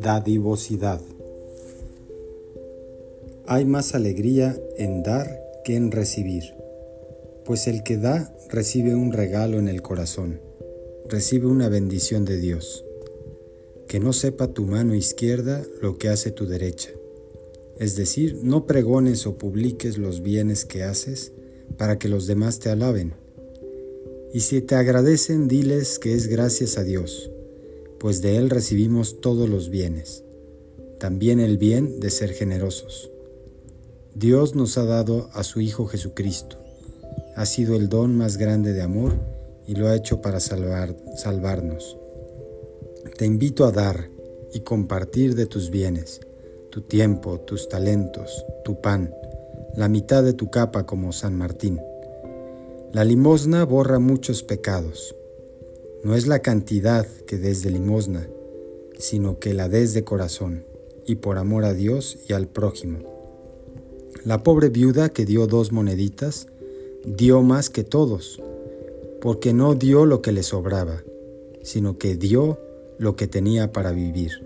Dadivosidad. Hay más alegría en dar que en recibir, pues el que da recibe un regalo en el corazón, recibe una bendición de Dios. Que no sepa tu mano izquierda lo que hace tu derecha. Es decir, no pregones o publiques los bienes que haces para que los demás te alaben. Y si te agradecen, diles que es gracias a Dios pues de Él recibimos todos los bienes, también el bien de ser generosos. Dios nos ha dado a su Hijo Jesucristo. Ha sido el don más grande de amor y lo ha hecho para salvar, salvarnos. Te invito a dar y compartir de tus bienes, tu tiempo, tus talentos, tu pan, la mitad de tu capa como San Martín. La limosna borra muchos pecados no es la cantidad que des de limosna, sino que la des de corazón y por amor a Dios y al prójimo. La pobre viuda que dio dos moneditas dio más que todos, porque no dio lo que le sobraba, sino que dio lo que tenía para vivir.